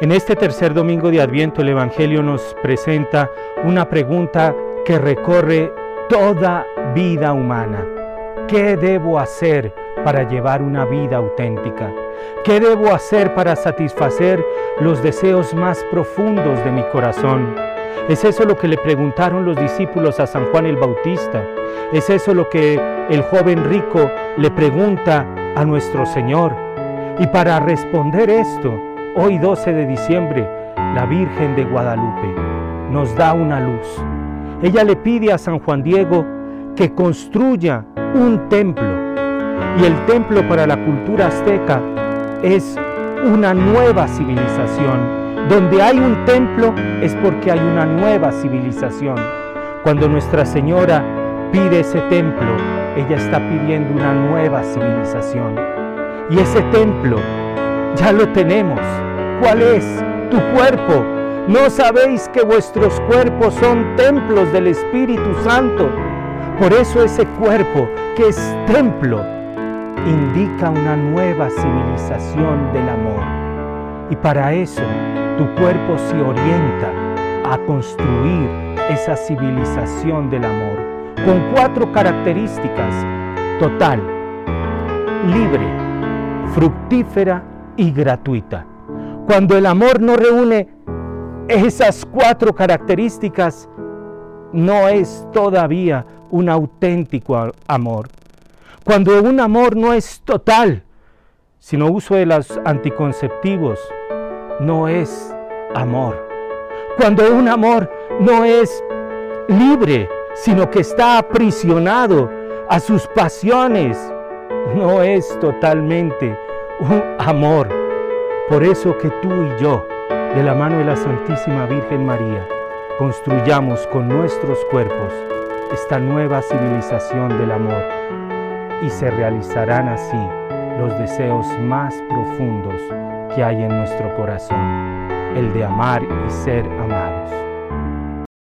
En este tercer domingo de Adviento el Evangelio nos presenta una pregunta que recorre toda vida humana. ¿Qué debo hacer para llevar una vida auténtica? ¿Qué debo hacer para satisfacer los deseos más profundos de mi corazón? ¿Es eso lo que le preguntaron los discípulos a San Juan el Bautista? ¿Es eso lo que el joven rico le pregunta a nuestro Señor? Y para responder esto, hoy 12 de diciembre, la Virgen de Guadalupe nos da una luz. Ella le pide a San Juan Diego que construya un templo. Y el templo para la cultura azteca es una nueva civilización. Donde hay un templo es porque hay una nueva civilización. Cuando Nuestra Señora pide ese templo, ella está pidiendo una nueva civilización. Y ese templo ya lo tenemos. ¿Cuál es? Tu cuerpo. ¿No sabéis que vuestros cuerpos son templos del Espíritu Santo? Por eso ese cuerpo que es templo indica una nueva civilización del amor. Y para eso tu cuerpo se orienta a construir esa civilización del amor con cuatro características. Total, libre, fructífera y gratuita. Cuando el amor no reúne esas cuatro características, no es todavía un auténtico amor. Cuando un amor no es total, sino uso de los anticonceptivos, no es amor. Cuando un amor no es libre, sino que está aprisionado a sus pasiones, no es totalmente un amor. Por eso que tú y yo, de la mano de la Santísima Virgen María, construyamos con nuestros cuerpos esta nueva civilización del amor y se realizarán así los deseos más profundos que hay en nuestro corazón, el de amar y ser amado.